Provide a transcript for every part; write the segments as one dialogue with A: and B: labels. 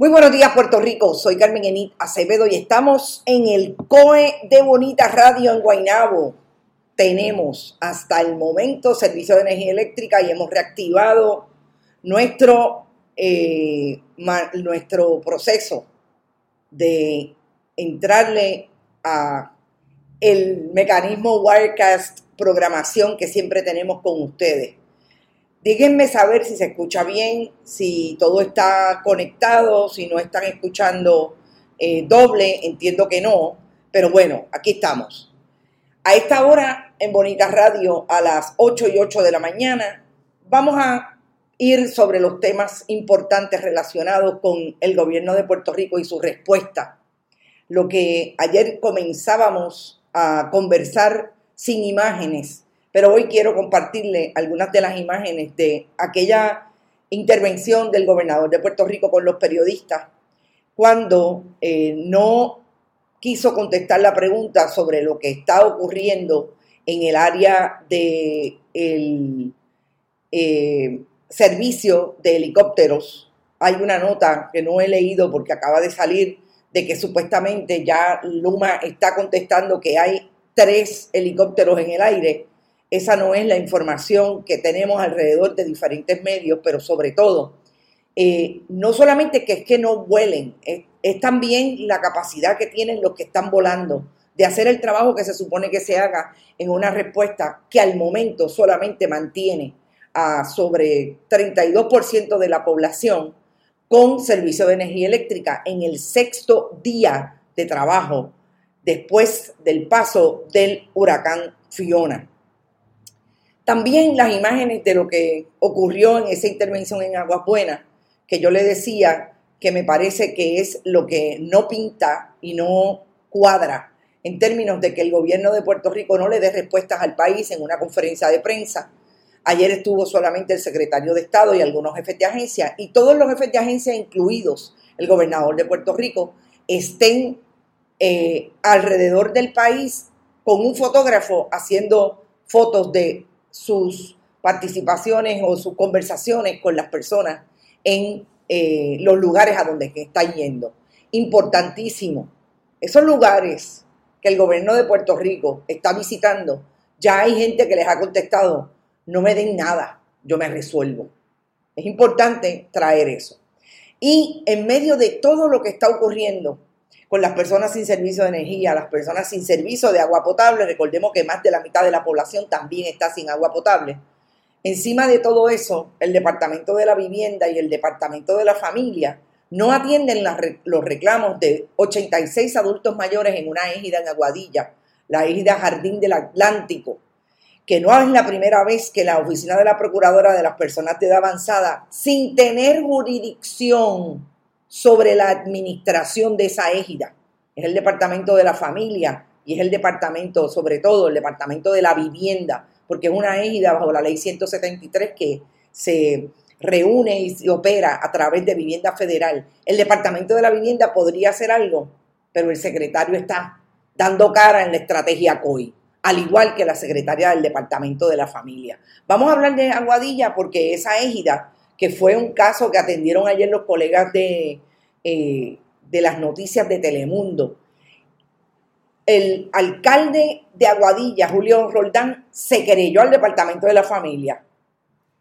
A: Muy buenos días, Puerto Rico. Soy Carmen Enit Acevedo y estamos en el COE de Bonita Radio en Guaynabo. Tenemos hasta el momento servicio de energía eléctrica y hemos reactivado nuestro, eh, nuestro proceso de entrarle a el mecanismo Wirecast programación que siempre tenemos con ustedes. Díganme saber si se escucha bien, si todo está conectado, si no están escuchando eh, doble, entiendo que no, pero bueno, aquí estamos. A esta hora, en Bonita Radio, a las 8 y 8 de la mañana, vamos a ir sobre los temas importantes relacionados con el gobierno de Puerto Rico y su respuesta. Lo que ayer comenzábamos a conversar sin imágenes pero hoy quiero compartirle algunas de las imágenes de aquella intervención del gobernador de Puerto Rico con los periodistas cuando eh, no quiso contestar la pregunta sobre lo que está ocurriendo en el área del de eh, servicio de helicópteros. Hay una nota que no he leído porque acaba de salir de que supuestamente ya Luma está contestando que hay tres helicópteros en el aire esa no es la información que tenemos alrededor de diferentes medios, pero sobre todo, eh, no solamente que es que no vuelen, es, es también la capacidad que tienen los que están volando de hacer el trabajo que se supone que se haga en una respuesta que al momento solamente mantiene a sobre 32% de la población con servicio de energía eléctrica en el sexto día de trabajo después del paso del huracán Fiona. También las imágenes de lo que ocurrió en esa intervención en Aguas Buenas, que yo le decía que me parece que es lo que no pinta y no cuadra en términos de que el gobierno de Puerto Rico no le dé respuestas al país en una conferencia de prensa. Ayer estuvo solamente el secretario de Estado y algunos jefes de agencia, y todos los jefes de agencia, incluidos el gobernador de Puerto Rico, estén eh, alrededor del país con un fotógrafo haciendo fotos de sus participaciones o sus conversaciones con las personas en eh, los lugares a donde está yendo. Importantísimo. Esos lugares que el gobierno de Puerto Rico está visitando, ya hay gente que les ha contestado, no me den nada, yo me resuelvo. Es importante traer eso. Y en medio de todo lo que está ocurriendo, con las personas sin servicio de energía, las personas sin servicio de agua potable. Recordemos que más de la mitad de la población también está sin agua potable. Encima de todo eso, el Departamento de la Vivienda y el Departamento de la Familia no atienden los reclamos de 86 adultos mayores en una égida en Aguadilla, la égida Jardín del Atlántico, que no es la primera vez que la Oficina de la Procuradora de las Personas de Edad Avanzada, sin tener jurisdicción sobre la administración de esa égida. Es el departamento de la familia y es el departamento, sobre todo, el departamento de la vivienda, porque es una égida bajo la ley 173 que se reúne y se opera a través de vivienda federal. El departamento de la vivienda podría hacer algo, pero el secretario está dando cara en la estrategia COI. al igual que la secretaria del Departamento de la Familia. Vamos a hablar de Aguadilla porque esa égida, que fue un caso que atendieron ayer los colegas de, eh, de las noticias de Telemundo, el alcalde de Aguadilla, Julio Roldán, se querelló al Departamento de la Familia,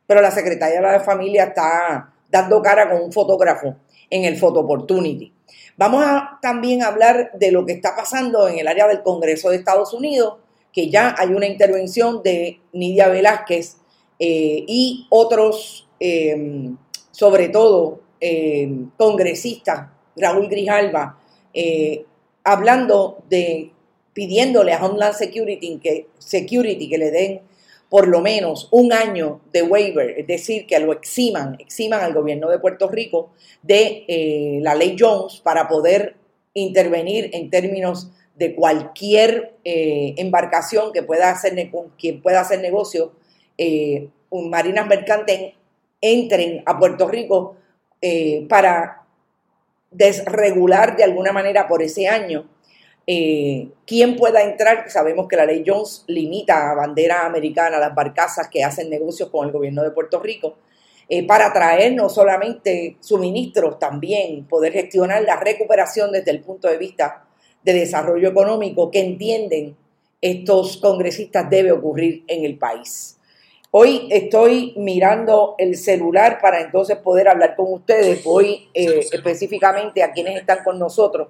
A: pero la secretaria de la Familia está dando cara con un fotógrafo en el Photo Opportunity. Vamos a también hablar de lo que está pasando en el área del Congreso de Estados Unidos, que ya hay una intervención de Nidia Velázquez eh, y otros, em, sobre todo em, congresistas, Raúl Grijalva, eh, hablando de, pidiéndole a Homeland Security que, Security que le den por lo menos un año de waiver, es decir, que lo eximan, eximan al gobierno de Puerto Rico de eh, la ley Jones para poder intervenir en términos de cualquier eh, embarcación que pueda hacer, pueda hacer negocio, eh, marinas mercantes entren a Puerto Rico eh, para desregular de alguna manera por ese año quién pueda entrar. Sabemos que la ley Jones limita a bandera americana las barcazas que hacen negocios con el gobierno de Puerto Rico. para traer no solamente suministros, también poder gestionar la recuperación desde el punto de vista de desarrollo económico que entienden estos congresistas debe ocurrir en el país. Hoy estoy mirando el celular para entonces poder hablar con ustedes. Voy eh, específicamente a quienes están con nosotros.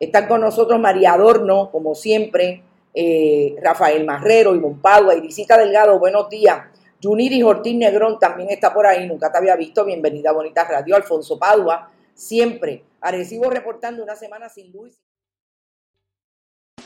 A: Están con nosotros María Adorno, como siempre, eh, Rafael Marrero, Ivonne Padua, Irisita Delgado, buenos días. Juniris Ortiz Negrón también está por ahí, nunca te había visto. Bienvenida a Bonita Radio. Alfonso Padua, siempre. Arecibo reportando una semana sin luz.